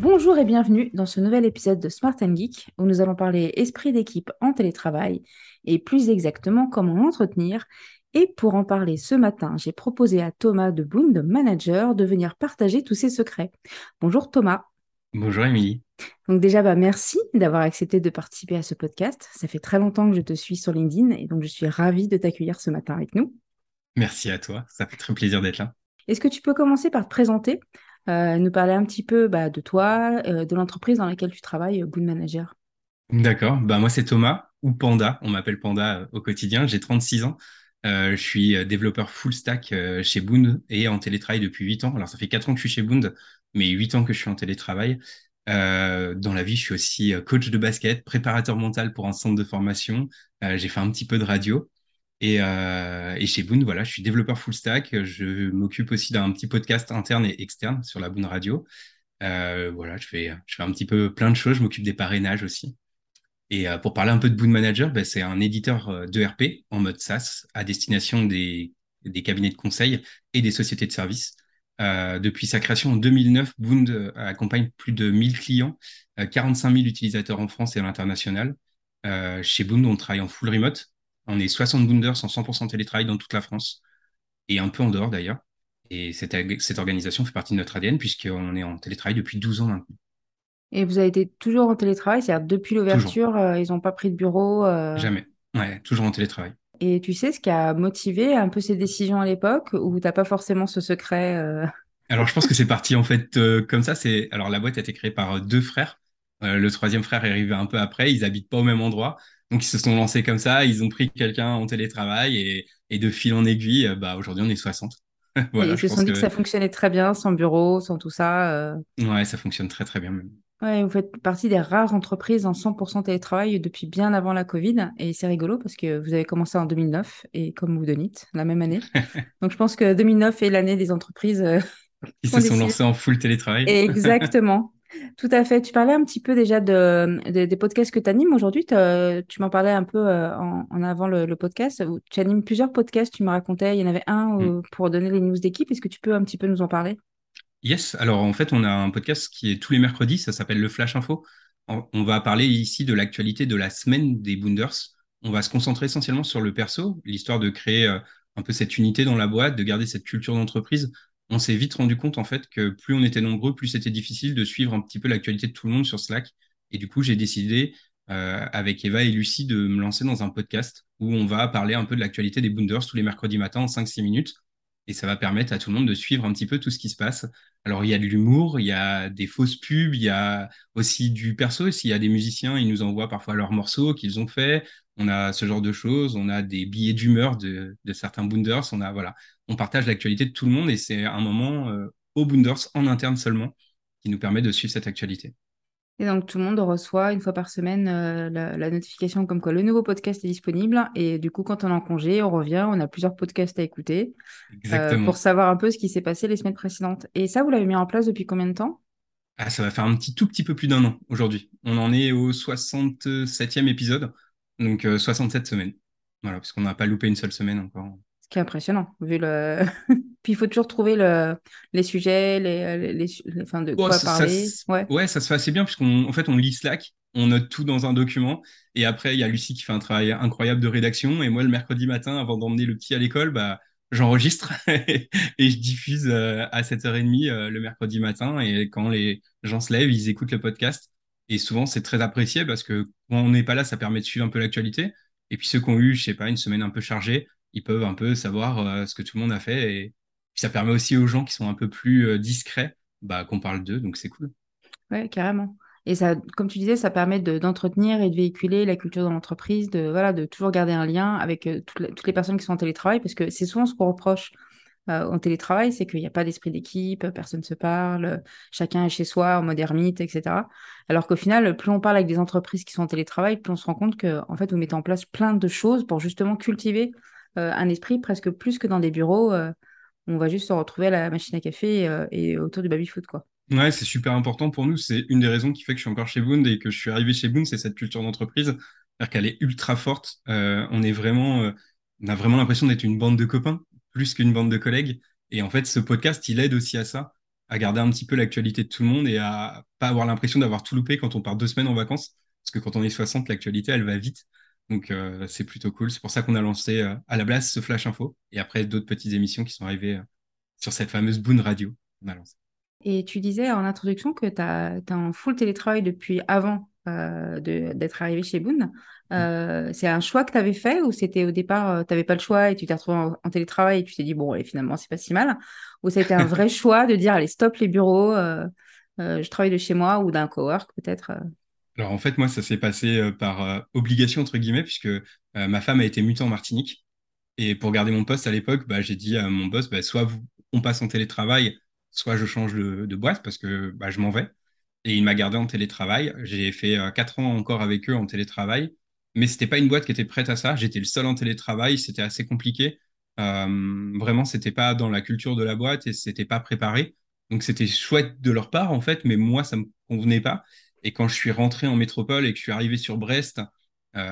Bonjour et bienvenue dans ce nouvel épisode de Smart and Geek où nous allons parler esprit d'équipe en télétravail et plus exactement comment l'entretenir. Et pour en parler ce matin, j'ai proposé à Thomas de Boone, manager, de venir partager tous ses secrets. Bonjour Thomas. Bonjour Émilie. Donc déjà, bah, merci d'avoir accepté de participer à ce podcast. Ça fait très longtemps que je te suis sur LinkedIn et donc je suis ravie de t'accueillir ce matin avec nous. Merci à toi, ça fait très plaisir d'être là. Est-ce que tu peux commencer par te présenter nous parler un petit peu bah, de toi, euh, de l'entreprise dans laquelle tu travailles, Boon Manager. D'accord, bah, moi c'est Thomas ou Panda, on m'appelle Panda euh, au quotidien, j'ai 36 ans. je suis développeur full stack chez Boond et en télétravail depuis 8 ans. Alors ça fait 4 ans que je suis chez Boond, mais 8 ans que je suis en télétravail. dans la vie, je suis aussi coach de basket, préparateur mental pour un centre de formation. j'ai fait un petit peu de radio. Et, euh, et, chez Boone, voilà, je suis développeur full stack. Je m'occupe aussi d'un petit podcast interne et externe sur la Boone Radio. Euh, voilà, je fais, un petit peu plein de choses. Je m'occupe des parrainages aussi. Et euh, pour parler un peu de Boone Manager, ben, c'est un éditeur d'ERP en mode SaaS à destination des, des, cabinets de conseil et des sociétés de services. Depuis sa création en 2009, Boone accompagne plus de 1000 clients, 45 000 utilisateurs en France et à l'international. chez Boone, on travaille en full remote, on est 60 Boonders en 100% télétravail dans toute la France et un peu en dehors d'ailleurs. Et cette, cette organisation fait partie de notre ADN puisqu'on est en télétravail depuis 12 ans maintenant. Et vous avez été toujours en télétravail, c'est-à-dire depuis l'ouverture, euh, ils n'ont pas pris de bureau euh? Jamais. Ouais, toujours en télétravail. Et tu sais ce qui a motivé un peu ces décisions à l'époque ou tu n'as pas forcément ce secret euh? Alors, je pense que c'est parti en fait comme ça. C'est Alors, la boîte a été créée par deux frères. le troisième frère est arrivé un peu après. Ils habitent pas au même endroit. Donc, ils se sont lancés comme ça, ils ont pris quelqu'un en télétravail et, et, de fil en aiguille, euh, bah, aujourd'hui, on est 60. voilà, et ils se sont dit que... ça fonctionnait très bien, sans bureau, sans tout ça. Euh... Ouais, ça fonctionne très, très bien même. Ouais, vous faites partie des rares entreprises en 100% télétravail depuis bien avant la Covid. Et c'est rigolo parce que vous avez commencé en 2009 et comme vous donnez, la même année. Donc, je pense que 2009 est l'année des entreprises. Euh, qui se sont lancées en full télétravail. Exactement. Tout à fait. Tu parlais un petit peu déjà de, des podcasts que tu animes aujourd'hui. Tu m'en parlais un peu euh, en, avant le, podcast. Tu animes plusieurs podcasts, tu me racontais. Il y en avait un mm. pour donner les news d'équipe. Est-ce que tu peux un petit peu nous en parler? Yes. Alors en fait, on a un podcast qui est tous les mercredis. Ça s'appelle Le Flash Info. On va parler ici de l'actualité de la semaine des Boonders. On va se concentrer essentiellement sur le perso, l'histoire de créer euh, un peu cette unité dans la boîte, de garder cette culture d'entreprise on s'est vite rendu compte en fait que plus on était nombreux, plus c'était difficile de suivre un petit peu l'actualité de tout le monde sur Slack. Et du coup, j'ai décidé euh, avec Eva et Lucie de me lancer dans un podcast où on va parler un peu de l'actualité des Boonders tous les mercredis matins en 5-6 minutes. Et ça va permettre à tout le monde de suivre un petit peu tout ce qui se passe. Alors, il y a de l'humour, il y a des fausses pubs, il y a aussi du perso. S'il y a des musiciens, ils nous envoient parfois leurs morceaux qu'ils ont fait. On a ce genre de choses. On a des billets d'humeur de, de certains Boonders. On a, voilà on partage l'actualité de tout le monde et c'est un moment euh, au Boonders en interne seulement qui nous permet de suivre cette actualité. Et donc tout le monde reçoit une fois par semaine euh, la, notification comme quoi le nouveau podcast est disponible. Et du coup, quand on est en congé, on revient, on a plusieurs podcasts à écouter euh, pour savoir un peu ce qui s'est passé les semaines précédentes. Et ça, vous l'avez mis en place depuis combien de temps? Ah, Ça va faire un petit tout petit peu plus d'un an aujourd'hui. On en est au 67e épisode, donc 67 semaines. Voilà, parce qu'on n'a pas loupé une seule semaine encore qui est impressionnant, vu le. Puis il faut toujours trouver le... les sujets, les, les, Enfin, de quoi parler. ouais. ouais. ça se fait assez bien, puisqu'on en fait, on lit Slack, on note tout dans un document, et après, il y a Lucie qui fait un travail incroyable de rédaction, et moi, le mercredi matin, avant d'emmener le petit à l'école, bah, j'enregistre et je diffuse à 7h30 le mercredi matin. Et quand les gens se lèvent, ils écoutent le podcast. Et souvent, c'est très apprécié parce que quand on n'est pas là, ça permet de suivre un peu l'actualité. Et puis ceux qui ont eu, je sais pas, une semaine un peu chargée, ils peuvent un peu savoir ce que tout le monde a fait. Et puis ça permet aussi aux gens qui sont un peu plus discrets bah, qu'on parle d'eux. Donc c'est cool. Ouais, carrément. Et ça, comme tu disais, ça permet d'entretenir et de véhiculer la culture dans l'entreprise, de, voilà, de toujours garder un lien avec euh, toutes, les, personnes qui sont en télétravail, parce que c'est souvent ce qu'on reproche euh, en télétravail, c'est qu'il n'y a pas d'esprit d'équipe, personne ne se parle, chacun est chez soi en mode ermite, etc. Alors qu'au final, plus on parle avec des entreprises qui sont en télétravail, plus on se rend compte que en fait, vous mettez en place plein de choses pour justement cultiver euh, un esprit presque plus que dans des bureaux. où on va juste se retrouver à la machine à café et autour du baby-foot, quoi. Ouais, c'est super important pour nous. C'est une des raisons qui fait que je suis encore chez Boone et que je suis arrivé chez Boone, c'est cette culture d'entreprise. C'est-à-dire qu'elle est ultra forte. Euh, euh, on a vraiment l'impression d'être une bande de copains plus qu'une bande de collègues. Et en fait, ce podcast, il aide aussi à ça, à garder un petit peu l'actualité de tout le monde et à pas avoir l'impression d'avoir tout loupé quand on part deux semaines en vacances. Parce que quand on est 60, l'actualité, elle va vite. Donc, euh, c'est plutôt cool. C'est pour ça qu'on a lancé à la place ce Flash Info et après d'autres petites émissions qui sont arrivées sur cette fameuse Boone Radio. On a lancé. Et tu disais en introduction que tu as, un full télétravail depuis avant euh, d'être arrivé chez Boone. Mm. Euh, c'est un choix que tu avais fait ou c'était au départ, euh, tu n'avais pas le choix et tu t'es retrouvé en, télétravail et tu t'es dit, bon, et finalement, c'est pas si mal? Ou ça a été un vrai choix de dire, allez, stop les bureaux, je travaille de chez moi ou d'un cowork peut-être Alors en fait, moi, ça s'est passé par obligation, entre guillemets, puisque ma femme a été mutée en Martinique. Et pour garder mon poste à l'époque, bah, j'ai dit à mon boss, bah, soit on passe en télétravail soit je change de, boîte parce que bah, je m'en vais. Et il m'a gardé en télétravail. J'ai fait euh, quatre ans encore avec eux en télétravail, mais c'était pas une boîte qui était prête à ça. J'étais le seul en télétravail, c'était assez compliqué. Euh, vraiment, c'était pas dans la culture de la boîte et c'était pas préparé. Donc c'était chouette de leur part en fait, mais moi ça me convenait pas. Et quand je suis rentré en métropole et que je suis arrivé sur Brest, euh,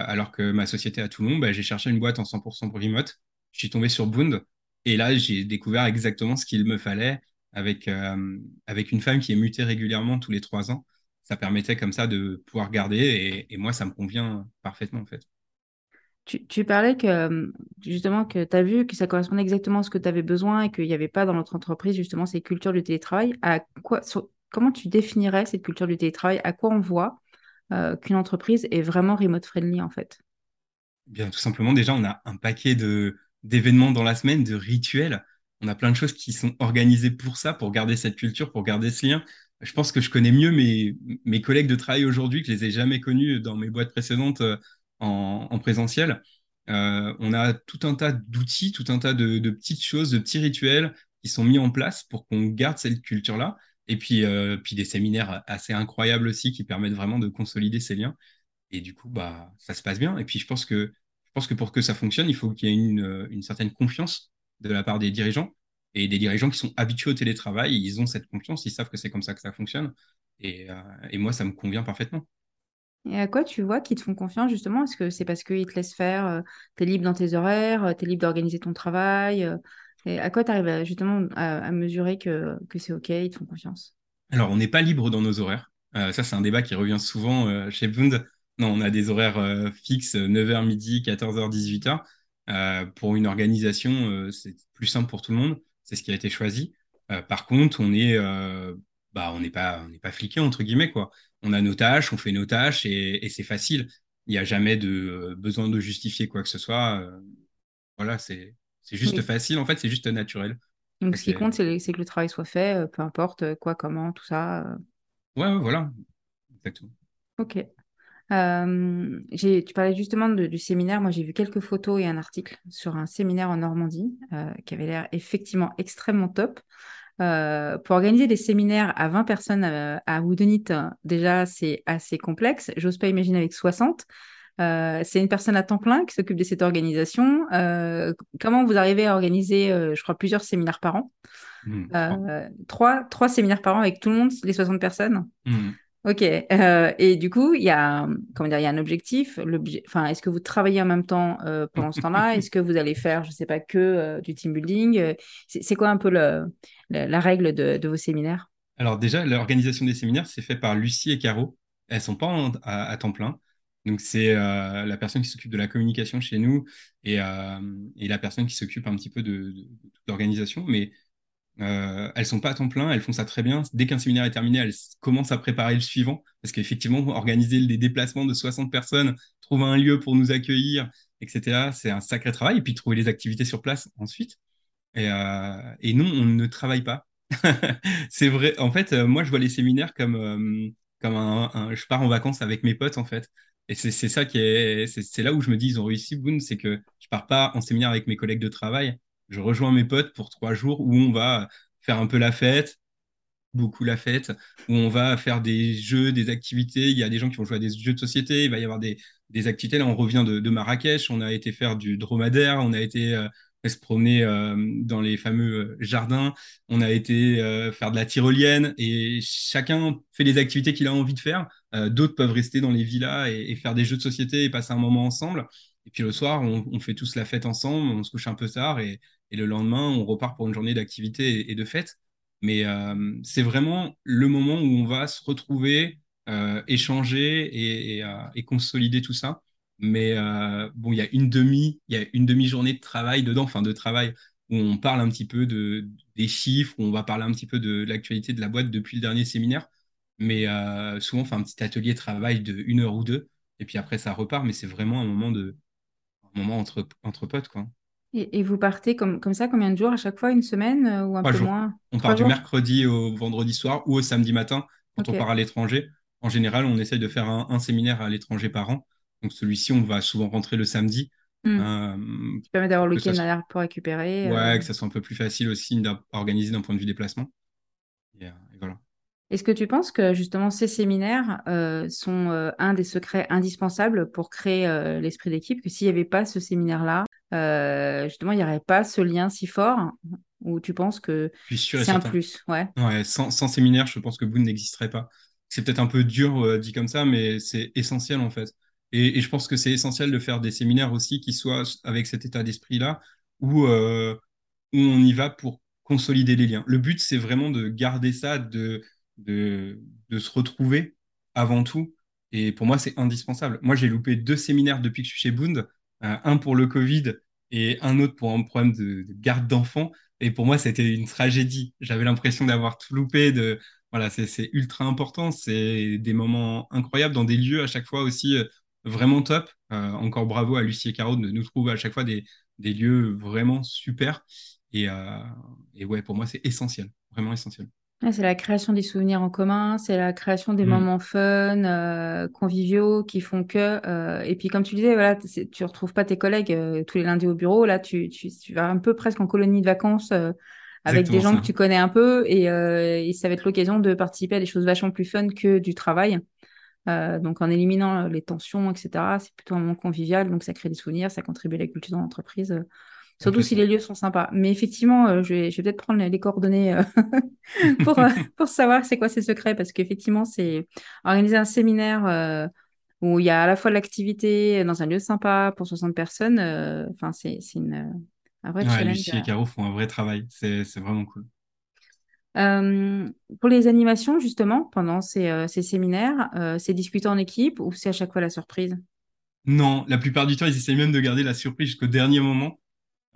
alors que ma société à Toulon, bah, j'ai cherché une boîte en 100% remote. Je suis tombé sur Boond et là j'ai découvert exactement ce qu'il me fallait avec, euh, avec une femme qui est mutée régulièrement tous les trois ans. Ça permettait comme ça de pouvoir garder et, moi, ça me convient parfaitement en fait. Tu, parlais que justement que tu as vu que ça correspondait exactement à ce que tu avais besoin et qu'il n'y avait pas dans notre entreprise justement ces cultures du télétravail. À quoi, comment tu définirais cette culture du télétravail? À quoi on voit euh, qu'une entreprise est vraiment remote friendly en fait? Bien, tout simplement, déjà, on a un paquet d'événements dans la semaine, de rituels on a plein de choses qui sont organisées pour ça, pour garder cette culture, pour garder ce lien. Je pense que je connais mieux mes, mes collègues de travail aujourd'hui que je les ai jamais connus dans mes boîtes précédentes euh, en, présentiel. Euh, on a tout un tas d'outils, tout un tas de, petites choses, de petits rituels qui sont mis en place pour qu'on garde cette culture-là. Et puis, euh, puis des séminaires assez incroyables aussi qui permettent vraiment de consolider ces liens. Et du coup, bah, ça se passe bien. Et puis, je pense que, pour que ça fonctionne, il faut qu'il y ait une, une certaine confiance de la part des dirigeants. Et des dirigeants qui sont habitués au télétravail, ils ont cette confiance, ils savent que c'est comme ça que ça fonctionne. Et, euh, moi, ça me convient parfaitement. Et à quoi tu vois qu'ils te font confiance justement? Est-ce que c'est parce qu'ils te laissent faire, euh, tu es libre dans tes horaires, euh, tu es libre d'organiser ton travail et À quoi tu arrives justement à, mesurer que, que c'est OK, ils te font confiance? Alors, on n'est pas libre dans nos horaires. ça, c'est un débat qui revient souvent chez Bund. Non, on a des horaires fixes, 9h midi, 14h, 18h. Euh, pour une organisation, euh, c'est plus simple pour tout le monde. C'est ce qui a été choisi. Euh, par contre, on bah, n'est pas, pas fliqué entre guillemets quoi. On a nos tâches, on fait nos tâches et, c'est facile. Il n'y a jamais de besoin de justifier quoi que ce soit. voilà, c'est, c'est juste facile. En fait, c'est juste naturel. Donc, ce qui compte, c'est, que le travail soit fait, peu importe quoi, comment, tout ça. Ouais, ouais, voilà. Exactement. Ok. Euh, tu parlais justement du séminaire. Moi, j'ai vu quelques photos et un article sur un séminaire en Normandie euh, qui avait l'air effectivement extrêmement top. Euh, pour organiser des séminaires à 20 personnes à Woodenit, déjà, c'est assez complexe. J'ose pas imaginer avec 60. C'est une personne à temps plein qui s'occupe de cette organisation. comment vous arrivez à organiser, je crois, plusieurs séminaires par an? Mmh, trois, trois séminaires par an avec tout le monde, les 60 personnes? Mmh. Ok. Euh, et du coup, il y a, comment dire, il y a un objectif. Enfin, est-ce que vous travaillez en même temps euh, pendant ce temps-là? Est-ce que vous allez faire, je ne sais pas, que euh, du team building? C'est quoi un peu le, la règle de, vos séminaires? Alors déjà, l'organisation des séminaires, c'est fait par Lucie et Caro. Elles sont pas à, temps plein. Donc, c'est la personne qui s'occupe de la communication chez nous et, et la personne qui s'occupe un petit peu de, de. Mais euh, elles sont pas à temps plein, elles font ça très bien. Dès qu'un séminaire est terminé, elles commencent à préparer le suivant, parce qu'effectivement, organiser des déplacements de 60 personnes, trouver un lieu pour nous accueillir, etc., c'est un sacré travail. Et puis trouver les activités sur place ensuite. Et, euh, et non, on ne travaille pas. c'est vrai. En fait, euh, moi, je vois les séminaires comme, euh, comme un, Je pars en vacances avec mes potes, en fait. Et c'est ça. C'est là où je me dis, ils ont réussi, c'est que je pars pas en séminaire avec mes collègues de travail je rejoins mes potes pour trois jours où on va faire un peu la fête, beaucoup la fête, où on va faire des jeux, des activités. Il y a des gens qui vont jouer à des jeux de société, il va y avoir des, activités. Là, on revient de, Marrakech, on a été faire du dromadaire, on a été euh, se promener euh, dans les fameux euh, jardins, on a été faire de la tyrolienne, et chacun fait les activités qu'il a envie de faire. D'autres peuvent rester dans les villas et, faire des jeux de société et passer un moment ensemble. Et puis le soir, on, fait tous la fête ensemble, on se couche un peu tard et, le lendemain, on repart pour une journée d'activité et, de fête. Mais euh, c'est vraiment le moment où on va se retrouver, euh, échanger euh, et, consolider tout ça. Mais bon, il y a une demi, il y a une demi-journée de travail dedans, enfin de travail où on parle un petit peu de, des chiffres, où on va parler un petit peu de l'actualité de la boîte depuis le dernier séminaire. Mais souvent, on fait un petit atelier de travail de une heure ou deux. Et puis après, ça repart, mais c'est vraiment un moment de, moment entre, entre potes, quoi. Et, vous partez comme, comme ça combien de jours? À chaque fois Une semaine euh, ou un peu moins? On part du mercredi au vendredi soir ou au samedi matin quand on part à l'étranger. En général, on essaye de faire un, séminaire à l'étranger par an. Donc celui-ci, on va souvent rentrer le samedi. Hmm. Euh, qui permet d'avoir le week-end pour récupérer. Ouais, euh. que ça soit un peu plus facile aussi d'organiser d'un point de vue déplacement. et voilà. Est-ce que tu penses que justement ces séminaires euh, sont euh, un des secrets indispensables pour créer euh, l'esprit d'équipe? Que s'il n'y avait pas ce séminaire-là, justement, il n'y aurait pas ce lien si fort? Ou tu penses que c'est un plus? Ouais. ouais sans, séminaire, je pense que Boone n'existerait pas. C'est peut-être un peu dur dit comme ça, mais c'est essentiel en fait. Et, je pense que c'est essentiel de faire des séminaires aussi qui soient avec cet état d'esprit-là, où, où on y va pour consolider les liens. Le but, c'est vraiment de garder ça, de de, se retrouver avant tout. Et pour moi, c'est indispensable. Moi, j'ai loupé deux séminaires depuis que je suis chez Bound, euh, un pour le Covid et un autre pour un problème de, garde d'enfants. Et pour moi, c'était une tragédie. J'avais l'impression d'avoir tout loupé. De... Voilà, c'est ultra important. C'est des moments incroyables dans des lieux à chaque fois aussi euh, vraiment top. Euh, encore bravo à Lucie et Caro de nous trouver à chaque fois des, lieux vraiment super. Et, et ouais, pour moi, c'est essentiel, vraiment essentiel c'est la création des souvenirs en commun, c'est la création des mmh. moments fun, euh, conviviaux qui font que. Euh, et puis, comme tu disais, voilà, tu retrouves pas tes collègues euh, tous les lundis au bureau. Là, tu, tu, vas un peu presque en colonie de vacances avec des gens que tu connais un peu et, et ça va être l'occasion de participer à des choses vachement plus fun que du travail. Donc, en éliminant les tensions, etc., c'est plutôt un moment convivial. Donc, ça crée des souvenirs, ça contribue à la culture dans l'entreprise. Surtout si les lieux sont sympas. Mais effectivement, euh, je vais, je vais peut-être prendre les coordonnées euh, pour, euh, pour savoir c'est quoi ces secrets. Parce qu'effectivement, c'est organiser un séminaire où il y a à la fois de l'activité dans un lieu sympa pour 60 personnes. Enfin, c'est une, un vrai challenge. Lucie et Caro font un vrai travail. C'est vraiment cool. Pour les animations, justement, pendant ces, ces séminaires, c'est discuté en équipe ou c'est à chaque fois la surprise? Non, la plupart du temps, ils essayent même de garder la surprise jusqu'au dernier moment.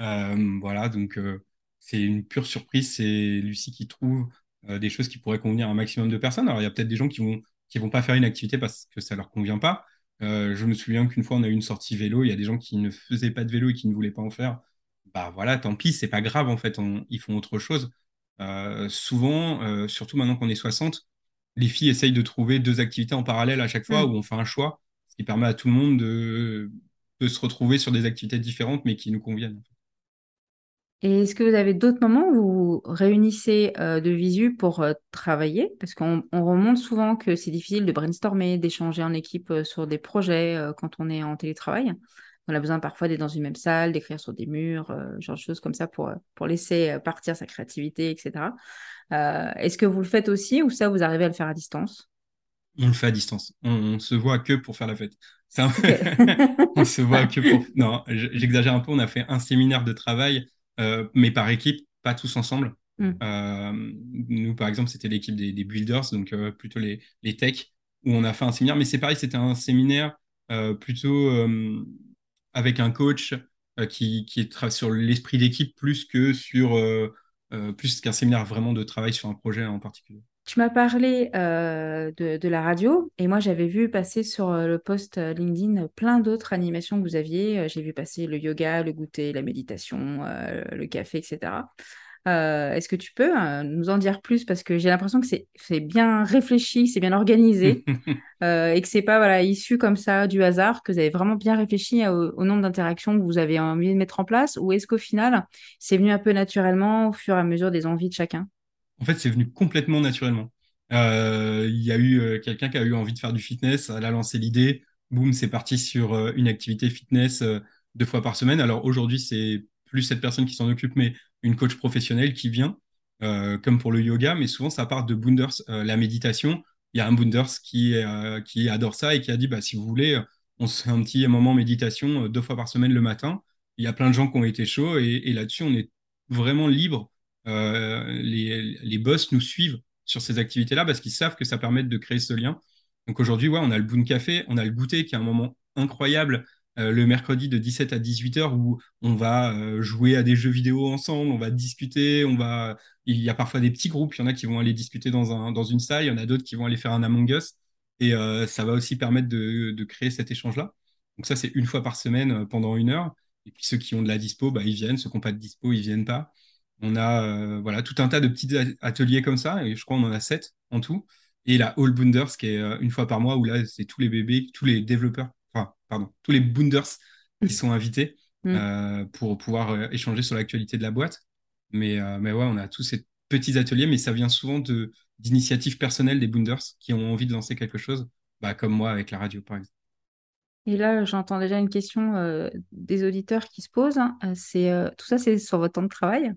Euh, voilà, donc euh, c'est une pure surprise. C'est Lucie qui trouve euh, des choses qui pourraient convenir à un maximum de personnes. Alors, il y a peut-être des gens qui vont qui vont pas faire une activité parce que ça leur convient pas. je me souviens qu'une fois, on a eu une sortie vélo. Il y a des gens qui ne faisaient pas de vélo et qui ne voulaient pas en faire. Bah voilà, tant pis, c'est pas grave en fait. ils font autre chose. Souvent, surtout maintenant qu'on est 60, les filles essayent de trouver deux activités en parallèle à chaque fois mm. où on fait un choix, ce qui permet à tout le monde de, de se retrouver sur des activités différentes mais qui nous conviennent. Et est-ce que vous avez d'autres moments où vous réunissez euh, de visu pour euh, travailler? Parce qu'on remonte souvent que c'est difficile de brainstormer, d'échanger en équipe euh, sur des projets quand on est en télétravail. On a besoin parfois d'être dans une même salle, d'écrire sur des murs, genre de choses comme ça pour, pour laisser partir sa créativité, etc. Est-ce que vous le faites aussi ou ça, vous arrivez à le faire à distance? On le fait à distance. On, se voit que pour faire la fête. on se voit que pour... Non, j'exagère un peu. On a fait un séminaire de travail euh, mais par équipe, pas tous ensemble. Mm. Euh, nous, par exemple, c'était l'équipe des, builders, donc euh, plutôt les, les techs, où on a fait un séminaire. Mais c'est pareil, c'était un séminaire plutôt avec un coach qui, qui est sur l'esprit d'équipe plus que sur plus qu'un séminaire vraiment de travail sur un projet en particulier. Tu m'as parlé euh, de, la radio et moi j'avais vu passer sur euh, le post euh, LinkedIn plein d'autres animations que vous aviez. J'ai vu passer le yoga, le goûter, la méditation, le café, etc. Est-ce que tu peux nous en dire plus? Parce que j'ai l'impression que c'est bien réfléchi, c'est bien organisé et que c'est pas voilà issu comme ça du hasard, que vous avez vraiment bien réfléchi au, au nombre d'interactions que vous avez envie de mettre en place ou est-ce qu'au final c'est venu un peu naturellement au fur et à mesure des envies de chacun? En fait, c'est venu complètement naturellement. Euh, il y a eu euh, quelqu'un qui a eu envie de faire du fitness, elle a lancé l'idée, boum, c'est parti sur euh, une activité fitness deux fois par semaine. Alors aujourd'hui, c'est plus cette personne qui s'en occupe, mais une coach professionnelle qui vient, comme pour le yoga, mais souvent ça part de Boonders, la méditation. Il y a un Boonders qui, qui adore ça et qui a dit, bah, si vous voulez, on se fait un petit moment méditation deux fois par semaine le matin. Il y a plein de gens qui ont été chauds et, là-dessus, on est vraiment libre euh, les, les boss nous suivent sur ces activités-là parce qu'ils savent que ça permet de créer ce lien. Donc aujourd'hui, ouais, on a le Boon Café, on a le goûter qui est un moment incroyable euh, le mercredi de 17 à 18 h où on va euh, jouer à des jeux vidéo ensemble, on va discuter, on va. Il y a parfois des petits groupes, il y en a qui vont aller discuter dans, un, dans une salle, il y en a d'autres qui vont aller faire un Among Us. Et ça va aussi permettre de, de créer cet échange-là. Donc ça, c'est une fois par semaine pendant une heure. Et puis ceux qui ont de la dispo, bah, ils viennent. Ceux qui n'ont pas de dispo, ils viennent pas. On a euh, voilà, tout un tas de petits ateliers comme ça, et je crois qu'on en a sept en tout. Et la All Boonders, qui est euh, une fois par mois, où là, c'est tous les bébés, tous les développeurs, enfin, pardon, tous les Boonders qui sont invités mm. euh, pour pouvoir échanger sur l'actualité de la boîte. Mais, mais ouais, on a tous ces petits ateliers, mais ça vient souvent de, d'initiatives personnelles des Boonders qui ont envie de lancer quelque chose, bah, comme moi avec la radio, par exemple. Et là, j'entends déjà une question des auditeurs qui se posent. Hein. C'est tout ça, c'est sur votre temps de travail?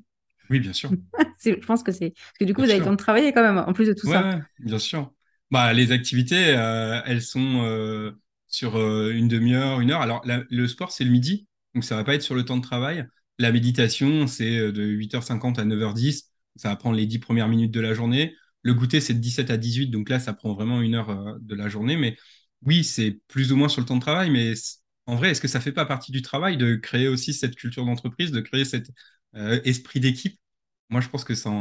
Oui, bien sûr. je pense que c'est. Parce que du coup, vous avez le temps de travailler quand même, en plus de tout ça. bien sûr. Bah, les activités, euh, elles sont euh, sur euh, une demi-heure, une heure. Alors, le sport, c'est le midi, donc ça va pas être sur le temps de travail. La méditation, c'est de 8h50 à 9h10. Ça va prendre les 10 premières minutes de la journée. Le goûter, c'est de 17 à 18, donc là, ça prend vraiment une heure de la journée. Mais oui, c'est plus ou moins sur le temps de travail, mais en vrai, est-ce que ça fait pas partie du travail de créer aussi cette culture d'entreprise, de créer cet esprit d'équipe? Moi, je pense que ça,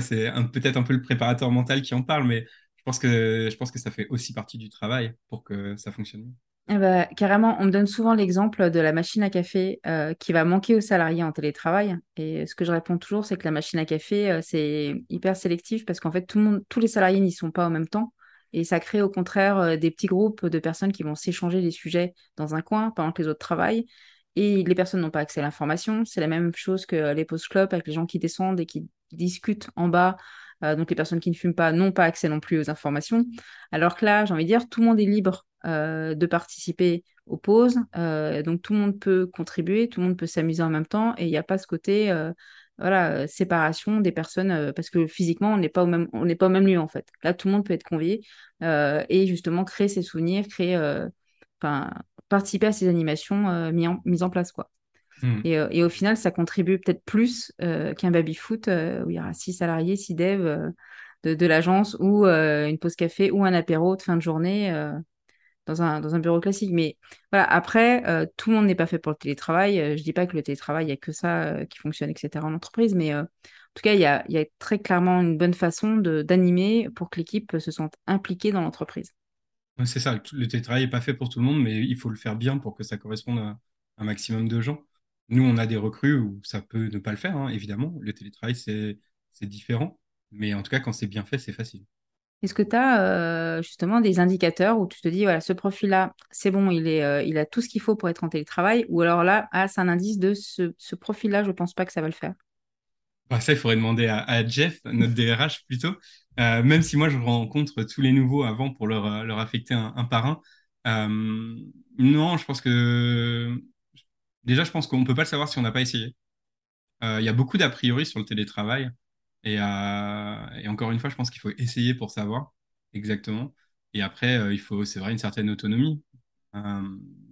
c'est peut-être un peu le préparateur mental qui en parle, mais je pense que ça fait aussi partie du travail pour que ça fonctionne. Eh ben, carrément, on me donne souvent l'exemple de la machine à café euh, qui va manquer aux salariés en télétravail. Et ce que je réponds toujours, c'est que la machine à café, euh, c'est hyper sélectif parce qu'en fait, tous les salariés n'y sont pas en même temps. Et ça crée au contraire euh, des petits groupes de personnes qui vont s'échanger des sujets dans un coin pendant que les autres travaillent et les personnes n'ont pas accès à l'information. C'est la même chose que les post-clubs avec les gens qui descendent et qui discutent en bas. Euh, donc les personnes qui ne fument pas n'ont pas accès non plus aux informations. Alors que là, j'ai envie de dire, tout le monde est libre euh, de participer aux pauses. Euh, donc tout le monde peut contribuer, tout le monde peut s'amuser en même temps et il n'y a pas ce côté voilà, séparation des personnes parce que physiquement, on n'est pas, au même, lieu en fait. Là, tout le monde peut être convié et justement créer ses souvenirs, créer participer à ces animations mises en, place. Quoi. Hmm. Euh, et, au final, ça contribue peut-être plus euh, qu'un baby-foot où il y aura six salariés, six devs de, l'agence ou une pause café ou un apéro de fin de journée dans, un, dans un bureau classique. Mais voilà, après, tout le monde n'est pas fait pour le télétravail. je ne dis pas que le télétravail, il n'y a que ça qui fonctionne, etc. en entreprise, mais en tout cas, il y a, y a, très clairement une bonne façon d'animer pour que l'équipe se sente impliquée dans l'entreprise. C'est ça, le télétravail n'est pas fait pour tout le monde, mais il faut le faire bien pour que ça corresponde à un maximum de gens. Nous, on a des recrues où ça peut ne pas le faire, hein, évidemment. Le télétravail, c'est différent. Mais en tout cas, quand c'est bien fait, c'est facile. Est-ce que tu as euh, justement des indicateurs où tu te dis, voilà, ce profil-là, c'est bon, il, est, euh, il a tout ce qu'il faut pour être en télétravail, ou alors là, ah, c'est un indice de ce, ce profil-là, je ne pense pas que ça va le faire? Bah, Ça, il faudrait demander à, Jeff, notre DRH plutôt. Euh, même si moi, je rencontre tous les nouveaux avant pour leur, leur affecter un, un parrain. Euh, non, je pense que... Déjà, je pense qu'on ne peut pas le savoir si on n'a pas essayé. Il y a beaucoup d'a priori sur le télétravail. Et, et, encore une fois, je pense qu'il faut essayer pour savoir exactement. Et après, il faut, c'est vrai, une certaine autonomie.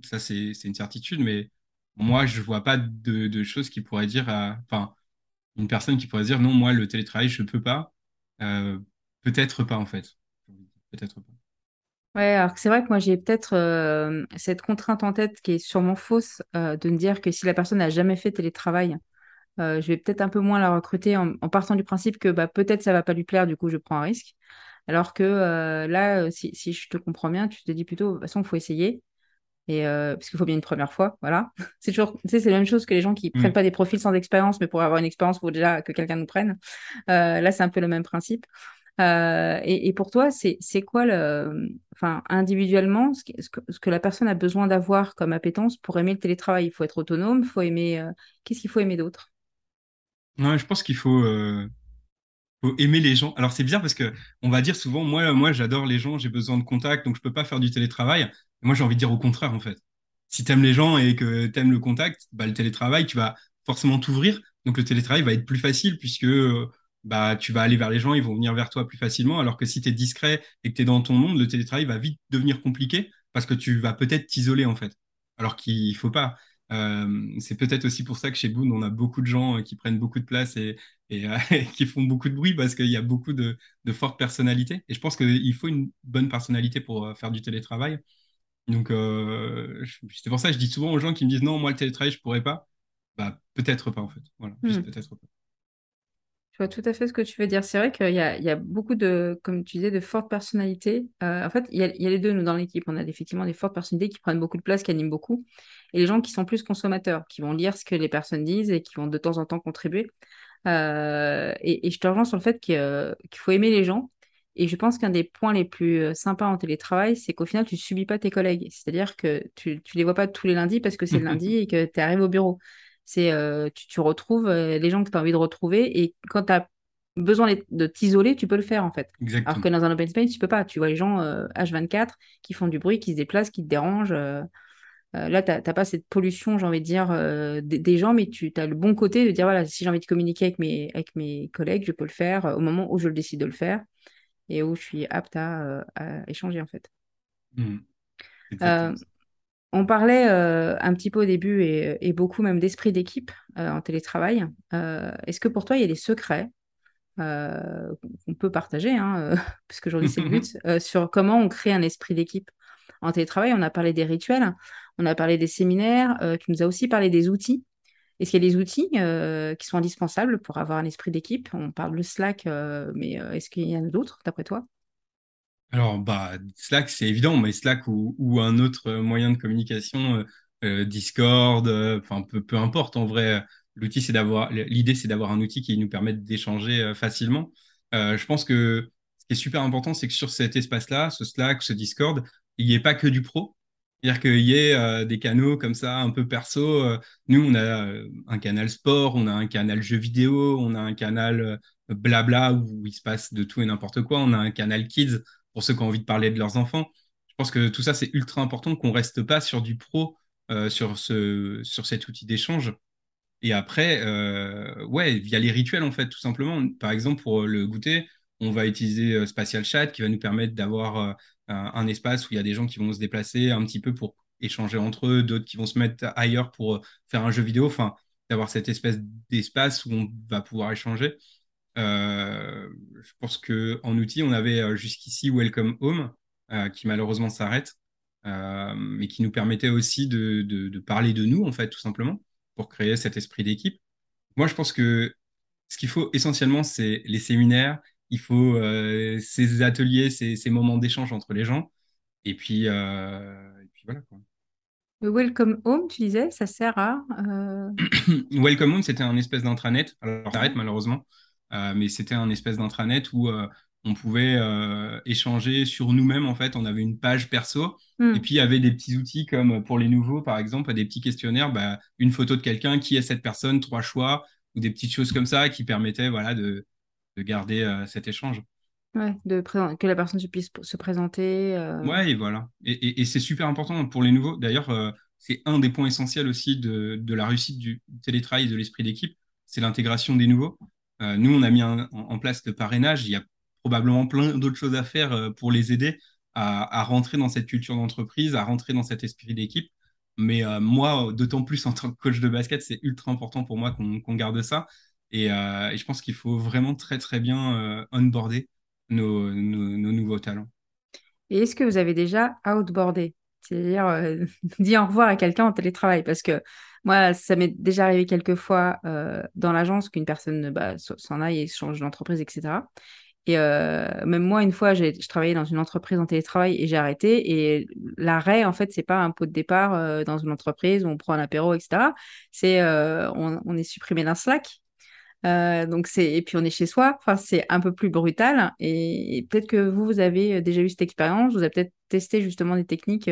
ça, c'est une certitude. Mais moi, je ne vois pas de, choses qui pourraient dire... Enfin, une personne qui pourrait dire non, moi, le télétravail, je ne peux pas. Euh, peut-être pas, en fait. Peut-être pas. Ouais, alors que c'est vrai que moi j'ai peut-être euh, cette contrainte en tête qui est sûrement fausse euh, de me dire que si la personne n'a jamais fait télétravail, euh, je vais peut-être un peu moins la recruter en, en partant du principe que bah, peut-être ça va pas lui plaire, du coup je prends un risque. Alors que là, si, si je te comprends bien, tu te dis plutôt, de toute façon, il faut essayer. Et, euh, parce qu'il faut bien une première fois, voilà. C'est toujours, tu sais, c'est la même chose que les gens qui prennent Mm. pas des profils sans expérience, mais pour avoir une expérience, il faut déjà que quelqu'un nous prenne. Là, c'est un peu le même principe. Euh, et, et pour toi, c'est, quoi le, enfin, individuellement, ce, que, ce que la personne a besoin d'avoir comme appétence pour aimer le télétravail? Il faut être autonome, il faut aimer, euh, qu'est-ce qu'il faut aimer d'autre? Ouais, je pense qu'il faut, euh, faut aimer les gens. Alors c'est bizarre parce que on va dire souvent, moi, moi j'adore les gens, j'ai besoin de contact, donc je peux pas faire du télétravail. Moi j'ai envie de dire au contraire en fait. Si t'aimes les gens et que t'aimes le contact, bah, le télétravail, tu vas forcément t'ouvrir. Donc le télétravail va être plus facile puisque euh, bah, tu vas aller vers les gens, ils vont venir vers toi plus facilement. Alors que si tu es discret et que tu es dans ton monde, le télétravail va vite devenir compliqué parce que tu vas peut-être t'isoler en fait. Alors qu'il faut pas. Euh, c'est peut-être aussi pour ça que chez Boone, on a beaucoup de gens euh, qui prennent beaucoup de place et, et, euh, qui font beaucoup de bruit parce qu'il y a beaucoup de, de fortes personnalités. Et je pense qu'il faut une bonne personnalité pour euh, faire du télétravail. Donc, euh, c'est pour ça que je dis souvent aux gens qui me disent non, moi, le télétravail, je pourrais pas. Bah, peut-être pas, en fait. Voilà, Hmm. peut-être pas. Je vois tout à fait ce que tu veux dire. C'est vrai qu'il y a, il y a beaucoup de, comme tu disais, de fortes personnalités. Euh, en fait, il y a, il y a les deux, nous, dans l'équipe. On a effectivement des fortes personnalités qui prennent beaucoup de place, qui animent beaucoup. Et les gens qui sont plus consommateurs, qui vont lire ce que les personnes disent et qui vont de temps en temps contribuer. Euh, et, et je te rejoins sur le fait qu'il euh, qu'il faut aimer les gens. Et je pense qu'un des points les plus sympas en télétravail, c'est qu'au final, tu subis pas tes collègues. C'est-à-dire que tu, tu les vois pas tous les lundis parce que c'est le lundi et que tu arrives au bureau. C'est, euh, tu, tu retrouves euh, les gens que tu as envie de retrouver et quand tu as besoin de t'isoler, tu peux le faire en fait. Alors que dans un open space, tu peux pas. Tu vois les gens euh, H24 qui font du bruit, qui se déplacent, qui te dérangent. euh, euh, là, tu n'as pas cette pollution, j'ai envie de dire, euh, des, des gens, mais tu as le bon côté de dire, voilà, si j'ai envie de communiquer avec mes, avec mes collègues, je peux le faire euh, au moment où je le décide de le faire et où je suis apte à, euh, à échanger, en fait. Mm. On parlait euh, un petit peu au début et, et beaucoup même d'esprit d'équipe euh, en télétravail. Euh, est-ce que pour toi, il y a des secrets qu'on peut partager, hein, parce qu'aujourd'hui c'est le but, euh, sur comment on crée un esprit d'équipe en télétravail? On a parlé des rituels, on a parlé des séminaires, tu nous as aussi parlé des outils. Est-ce qu'il y a des outils qui sont indispensables pour avoir un esprit d'équipe? On parle de Slack, mais est-ce qu'il y en a d'autres, d'après toi? Alors, bah, Slack, c'est évident, mais Slack ou, un autre moyen de communication, euh, euh, Discord, euh, enfin, peu, peu importe. En vrai, l'outil, c'est d'avoir, l'idée, c'est d'avoir un outil qui nous permette d'échanger facilement. Je pense que ce qui est super important, c'est que sur cet espace-là, ce Slack, ce Discord, il n'y ait pas que du pro. C'est-à-dire qu'il y ait des canaux comme ça, un peu perso. Nous, on a un canal sport, on a un canal jeux vidéo, on a un canal blabla où il se passe de tout et n'importe quoi, on a un canal kids pour ceux qui ont envie de parler de leurs enfants. Je pense que tout ça, c'est ultra important qu'on reste pas sur du pro, euh, sur ce, sur cet outil d'échange. Et après, euh, ouais, via les rituels, en fait, tout simplement. Par exemple, pour le goûter, on va utiliser euh, Spatial Chat qui va nous permettre d'avoir euh, un, un espace où il y a des gens qui vont se déplacer un petit peu pour échanger entre eux, d'autres qui vont se mettre ailleurs pour euh, faire un jeu vidéo, enfin, d'avoir cette espèce d'espace où on va pouvoir échanger. Euh, je pense que en outil, on avait euh, jusqu'ici Welcome Home, euh, qui malheureusement s'arrête, mais qui nous permettait aussi de, de, de parler de nous, en fait, tout simplement, pour créer cet esprit d'équipe. Moi, je pense que ce qu'il faut essentiellement, c'est les séminaires, il faut euh, ces ateliers, ces, ces moments d'échange entre les gens, et puis, euh, et puis voilà, quoi. Le Welcome Home, tu disais, ça sert à... euh, Welcome Home, c'était un espèce d'intranet. Alors, ça arrête Ouais. malheureusement, mais c'était un espèce d'intranet où euh, on pouvait euh, échanger sur nous-mêmes. En fait, on avait une page perso. Et Hmm. puis, il y avait des petits outils comme pour les nouveaux, par exemple, des petits questionnaires, bah, une photo de quelqu'un, qui est cette personne, trois choix, ou des petites choses comme ça qui permettaient voilà, de, de garder euh, cet échange. Ouais, de que la personne se puisse se présenter. euh, Ouais, et voilà. Et, et- et c'est super important pour les nouveaux. D'ailleurs, euh, c'est un des points essentiels aussi de, de la réussite du télétravail et de l'esprit d'équipe, c'est l'intégration des nouveaux. Euh, nous, on a mis en, place le parrainage. Il y a probablement plein d'autres choses à faire euh, pour les aider à, rentrer dans cette culture d'entreprise, à rentrer dans cet esprit d'équipe. Mais euh, moi, d'autant plus en tant que coach de basket, c'est ultra important pour moi qu'on garde ça. Et, je pense qu'il faut vraiment très, très bien euh, onboarder nos, nouveaux talents. Et est-ce que vous avez déjà outboardé? C'est-à-dire dit au revoir à quelqu'un en télétravail Parce que moi, ça m'est déjà arrivé quelques fois euh, dans l'agence qu'une personne bah, s'en aille et change d'entreprise, etc. Et euh, même moi, une fois, je travaillais dans une entreprise en télétravail et j'ai arrêté. Et l'arrêt, en fait, c'est pas un pot de départ euh, dans une entreprise où on prend un apéro, etc. C'est on, est supprimé d'un Slack. Donc c'est et puis on est chez soi. Enfin, c'est un peu plus brutal. Et, et peut-être que vous, vous avez déjà eu cette expérience. Vous avez peut-être testé justement des techniques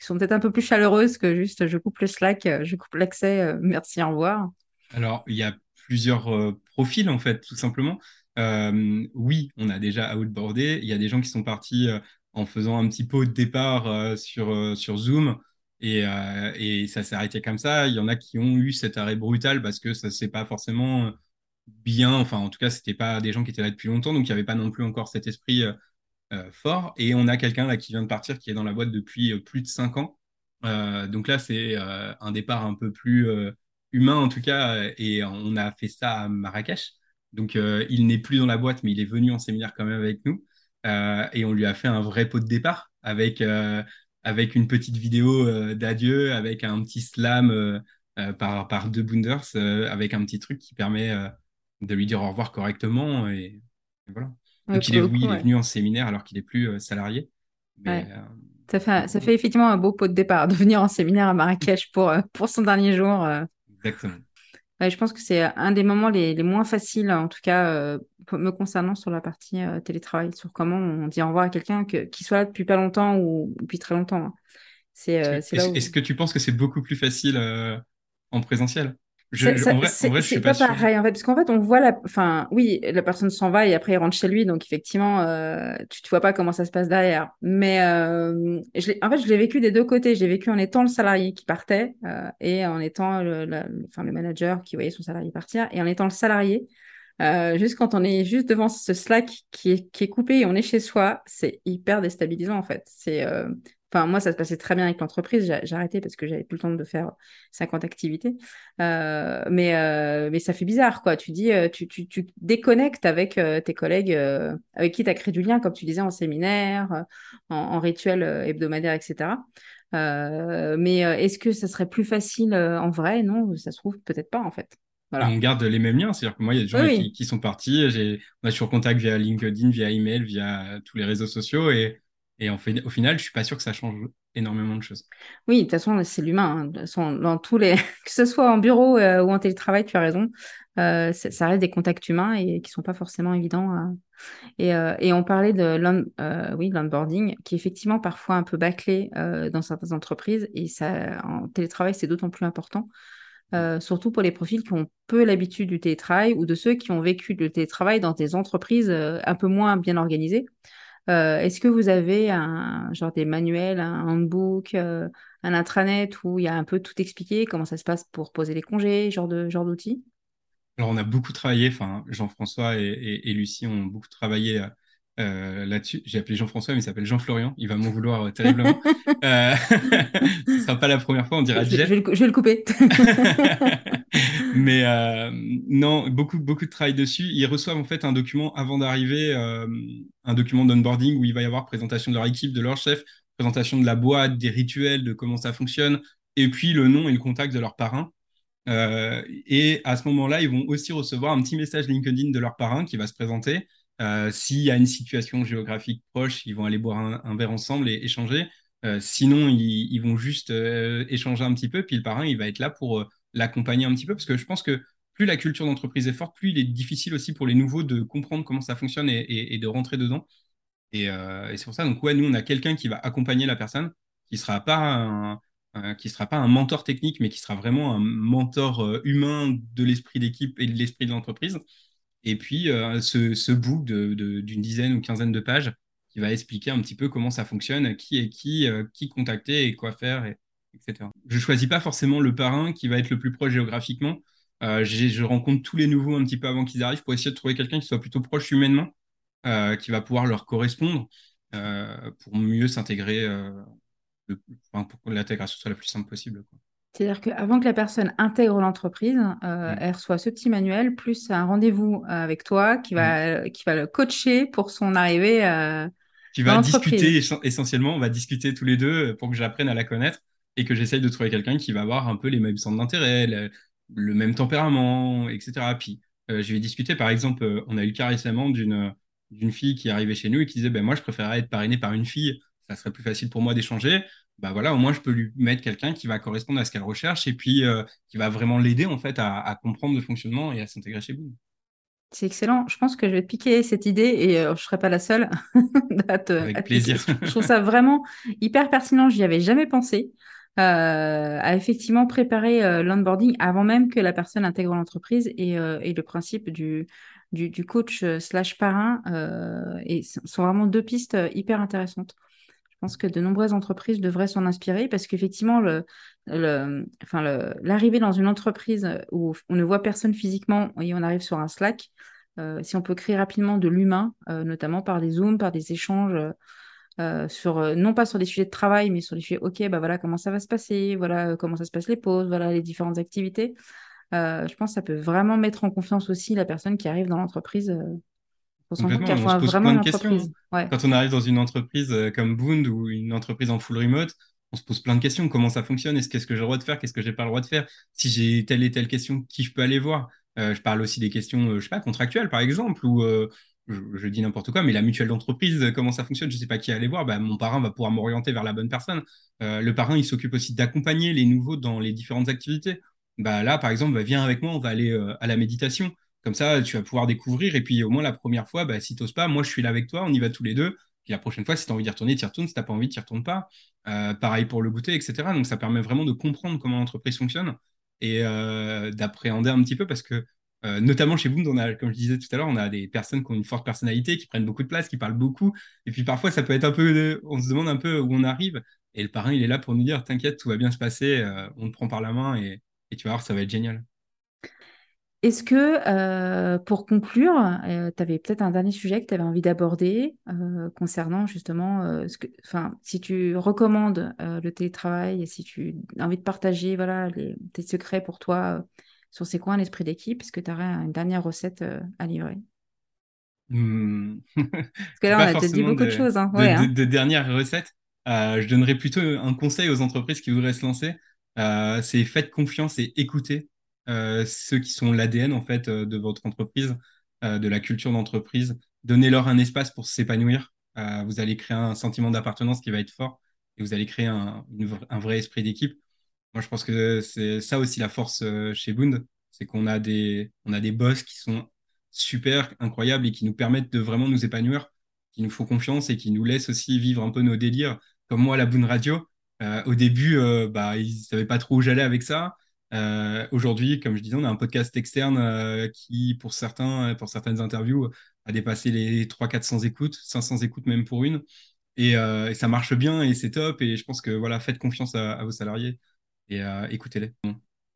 qui sont peut-être un peu plus chaleureuses que juste je coupe le Slack, euh, je coupe l'accès, merci, au revoir. Alors, il y a plusieurs profils en fait, tout simplement. Euh, oui, on a déjà outboardé. Il y a des gens qui sont partis euh, en faisant un petit pot de départ euh, sur, sur Zoom et, et ça s'est arrêté comme ça. Il y en a qui ont eu cet arrêt brutal parce que ça s'est pas forcément bien. Enfin, en tout cas, c'était pas des gens qui étaient là depuis longtemps, donc il n'y avait pas non plus encore cet esprit fort. Et on a quelqu'un là qui vient de partir, qui est dans la boîte depuis plus de cinq ans. donc là, c'est un départ un peu plus humain en tout cas, et on a fait ça à Marrakech. Donc, euh, il n'est plus dans la boîte, mais il est venu en séminaire quand même avec nous. Euh, et on lui a fait un vrai pot de départ avec, euh, avec une petite vidéo d'adieu, avec un petit slam par, par deux Boonders, avec un petit truc qui permet de lui dire au revoir correctement. Et, voilà. Donc, il est, oui, il est venu en séminaire alors qu'il n'est plus salarié. ça, fait, ça fait effectivement un beau pot de départ de venir en séminaire à Marrakech pour, pour son dernier jour. Exactement je pense que c'est un des moments les, moins faciles, en tout cas euh, me concernant sur la partie euh, télétravail, sur comment on dit au revoir à quelqu'un qui soit là depuis pas longtemps ou depuis très longtemps. Hein. C'est, euh, Est-ce que tu penses que c'est beaucoup plus facile en présentiel? En vrai, je suis pas, pareil en fait parce qu'en fait on voit la enfin oui la personne s'en va et après il rentre chez lui donc effectivement euh, tu ne vois pas comment ça se passe derrière. Mais euh, je en fait je l'ai vécu des deux côtés. J'ai vécu en étant le salarié qui partait euh, et en étant le, enfin, le manager qui voyait son salarié partir et en étant le salarié juste quand on est juste devant ce Slack qui est, qui est coupé et on est chez soi, c'est hyper déstabilisant en fait. C'est Enfin, moi, ça se passait très bien avec l'entreprise. J'ai arrêté parce que j'avais plus le temps de faire 50 activités. Euh, mais, euh, mais ça fait bizarre, quoi. Tu dis, euh, tu, tu, tu déconnectes avec tes collègues avec qui tu as créé du lien, comme tu disais, en séminaire, en, rituel hebdomadaire, etc. mais est-ce que ça serait plus facile en vrai? Non, ça se trouve peut-être pas, en fait. Voilà. On garde les mêmes liens, c'est-à-dire que moi, il y a des gens qui, qui, sont partis, on est sur contact via LinkedIn, via email, via tous les réseaux sociaux, et et en fait, au final, je suis pas sûr que ça change énormément de choses. Oui, de toute façon, c'est l'humain. Hein. dans tous les, que ce soit en bureau euh, ou en télétravail, tu as raison. Euh, ça reste des contacts humains et qui sont pas forcément évidents. Et, euh, et, on parlait de oui, l'onboarding, qui est effectivement parfois un peu bâclé dans certaines entreprises. Et ça, en télétravail, c'est d'autant plus important. Surtout pour les profils qui ont peu l'habitude du télétravail ou de ceux qui ont vécu le télétravail dans des entreprises un peu moins bien organisées. Euh, est-ce que vous avez un genre des manuels, un handbook, euh, un intranet où il y a un peu tout expliqué, comment ça se passe pour poser les congés, genre genre d'outils? Alors on a beaucoup travaillé, enfin Jean-François et, Lucie ont beaucoup travaillé euh, là-dessus. J'ai appelé Jean-François, mais il s'appelle Jean-Florian. Il va m'en vouloir terriblement. Ce ne sera pas la première fois, on dira je, je, vais, le, je vais le couper. mais euh, non, beaucoup, beaucoup de travail dessus. Ils reçoivent en fait un document avant d'arriver, euh, un document d'onboarding où il va y avoir présentation de leur équipe, de leur chef, présentation de la boîte, des rituels, de comment ça fonctionne, et puis le nom et le contact de leur parrain. Euh, et à ce moment-là, ils vont aussi recevoir un petit message LinkedIn de leur parrain qui va se présenter. S'il y a une situation géographique proche, ils vont aller boire un, verre ensemble et échanger. sinon, ils, vont juste échanger un petit peu, puis le parrain, il va être là pour l'accompagner un petit peu, parce que je pense que plus la culture d'entreprise est forte, plus il est difficile aussi pour les nouveaux de comprendre comment ça fonctionne et, de rentrer dedans. Euh, et, c'est pour ça, donc ouais, nous, on a quelqu'un qui va accompagner la personne, qui sera pas un, qui sera pas un mentor technique, mais qui sera vraiment un mentor euh, humain de l'esprit d'équipe et de l'esprit de l'entreprise. Et puis, euh, ce, book d'une dizaine ou quinzaine de pages qui va expliquer un petit peu comment ça fonctionne, qui est qui, qui contacter et quoi faire. Et, etc. Je choisis pas forcément le parrain qui va être le plus proche géographiquement. Euh, je rencontre tous les nouveaux un petit peu avant qu'ils arrivent pour essayer de trouver quelqu'un qui soit plutôt proche humainement, euh, qui va pouvoir leur correspondre euh, pour mieux s'intégrer, pour que l'intégration soit la plus simple possible. C'est-à-dire qu'avant que la personne intègre l'entreprise, mm. elle reçoit ce petit manuel, plus un rendez-vous avec toi qui va, mm. qui va le coacher pour son arrivée qui va discuter essentiellement, on va discuter tous les deux pour que j'apprenne à la connaître et que j'essaye de trouver quelqu'un qui va avoir un peu les mêmes centres d'intérêt, le, même tempérament, etc. Puis euh, je vais discuter, par exemple, euh, on a eu le cas récemment d'une d'une fille qui arrivait chez nous et qui disait ben moi je préférerais être parrainé par une fille, ça serait plus facile pour moi d'échanger. Bah voilà, au moins je peux lui mettre quelqu'un qui va correspondre à ce qu'elle recherche et puis euh, qui va vraiment l'aider en fait à, comprendre le fonctionnement et à s'intégrer chez vous. C'est excellent. Je pense que je vais te piquer cette idée et je ne serai pas la seule à te. Avec plaisir. Je trouve ça vraiment hyper pertinent. J'y avais jamais pensé. Euh, à effectivement préparer euh, l'onboarding avant même que la personne intègre l'entreprise et, euh, et, le principe du, du, du coach slash parrain et sont vraiment deux pistes hyper intéressantes. Je pense que de nombreuses entreprises devraient s'en inspirer parce qu'effectivement, enfin l'arrivée dans une entreprise où on ne voit personne physiquement et on arrive sur un Slack, si on peut créer rapidement de l'humain, notamment par des Zooms, par des échanges euh, sur, euh, non pas sur des sujets de travail, mais sur les sujets, OK, bah voilà comment ça va se passer, voilà euh, comment ça se passe les pauses, voilà les différentes activités. je pense que ça peut vraiment mettre en confiance aussi la personne qui arrive dans l'entreprise. On se pose plein de questions. Quand on arrive dans une entreprise comme Boond ou une entreprise en full remote, on se pose plein de questions. Comment ça fonctionne? Est-ce qu'est-ce que j'ai le droit de faire? Qu'est-ce que j'ai pas le droit de faire? Si j'ai telle et telle question, qui je peux aller voir? Je parle aussi des questions, je sais pas, contractuelles par exemple, ou je, dis n'importe quoi, mais la mutuelle d'entreprise, euh, comment ça fonctionne? Je ne sais pas qui aller voir. Bah, mon parrain va pouvoir m'orienter vers la bonne personne. Euh, le parrain, il s'occupe aussi d'accompagner les nouveaux dans les différentes activités. Bah, là, par exemple, bah, viens avec moi, on va aller euh, à la méditation. Comme ça, tu vas pouvoir découvrir. Et puis, au moins, la première fois, bah, si tu n'oses pas, moi, je suis là avec toi, on y va tous les deux. Puis la prochaine fois, si tu as envie d'y retourner, tu y retournes. Si tu n'as pas envie, tu n'y retournes pas. pareil pour le goûter, etc. Donc, ça permet vraiment de comprendre comment l'entreprise fonctionne et d'appréhender un petit peu parce que euh, notamment chez Boom, comme je disais tout à l'heure, on a des personnes qui ont une forte personnalité, qui prennent beaucoup de place, qui parlent beaucoup. Et puis parfois, ça peut être un peu, on se demande un peu où on arrive. Et le parrain, il est là pour nous dire, t'inquiète, tout va bien se passer, euh, on te prend par la main et, tu vas voir, ça va être génial. Est-ce que, euh, pour conclure, tu avais peut-être un dernier sujet que tu avais envie d'aborder concernant justement, ce que, si tu recommandes le télétravail et si tu as envie de partager voilà, tes secrets pour toi sur ces coins l'esprit d'équipe Est-ce que tu aurais une dernière recette euh, à livrer? Mmh. Parce que là, on a dit beaucoup de, choses. Hein. de, hein. dernières recettes. Euh, je donnerais plutôt un conseil aux entreprises qui voudraient se lancer. Euh, c'est faites confiance et écoutez ceux qui sont l'ADN en fait de votre entreprise, de la culture d'entreprise. Donnez-leur un espace pour s'épanouir. vous allez créer un sentiment d'appartenance qui va être fort et vous allez créer un vrai esprit d'équipe. Moi, je pense que c'est ça aussi la force euh, chez Boond, c'est qu'on a des, on a des boss qui sont super incroyables et qui nous permettent de vraiment nous épanouir, qui nous font confiance et qui nous laissent aussi vivre un peu nos délires. Comme moi, la Boone Radio, euh, au début, euh, bah, ils ne savaient pas trop où j'allais avec ça. Aujourd'hui, comme je disais, on a un podcast externe qui, pour certains, pour certaines interviews, a dépassé les 300-400 écoutes, 500 écoutes même pour une. Et, ça marche bien et c'est top. Et je pense que voilà, faites confiance à vos salariés et euh, écoutez-les.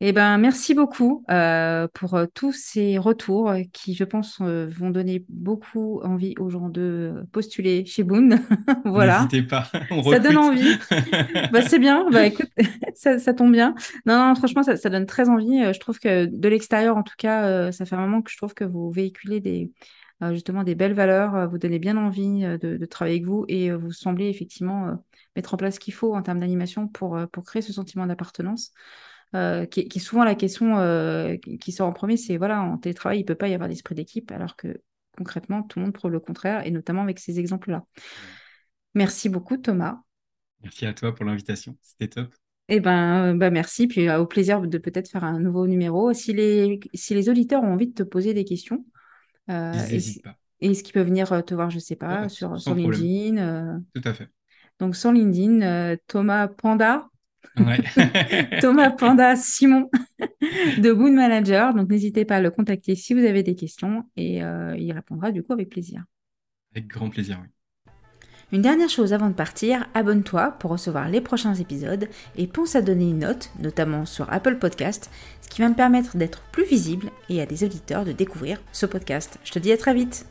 Eh ben, merci beaucoup euh, pour euh, tous ces retours qui, je pense, vont donner beaucoup envie aux gens de postuler chez Boone. voilà. N'hésitez pas. ça donne envie. bah, c'est bien. Bah, écoute, ça, tombe bien. Non, non franchement, ça, ça, donne très envie. Je trouve que de l'extérieur, en tout cas, ça fait un moment que je trouve que vous véhiculez des, justement des belles valeurs, vous donnez bien envie de, de, travailler avec vous et vous semblez effectivement mettre en place ce qu'il faut en termes d'animation pour, euh, pour créer ce sentiment d'appartenance. Euh, qui, est souvent la question euh, qui sort en premier, c'est voilà, en télétravail, il ne peut pas y avoir d'esprit d'équipe, alors que concrètement, tout le monde prouve le contraire, et notamment avec ces exemples-là. Merci beaucoup, Thomas. Merci à toi pour l'invitation, c'était top. Eh ben, bah merci, puis au plaisir de peut-être faire un nouveau numéro. Si les, si les auditeurs ont envie de te poser des questions, n'hésitent pas. Et est-ce qu'ils peuvent venir te voir, je ne sais pas, sur, sur LinkedIn Tout à fait. Donc sur LinkedIn, euh, Thomas Panda. Thomas Panda Simon de Boon Manager. Donc n'hésitez pas à le contacter si vous avez des questions et euh, il répondra du coup avec plaisir. Avec grand plaisir, oui. Une dernière chose avant de partir, abonne-toi pour recevoir les prochains épisodes et pense à donner une note, notamment sur Apple Podcast, ce qui va me permettre d'être plus visible et à des auditeurs de découvrir ce podcast. Je te dis à très vite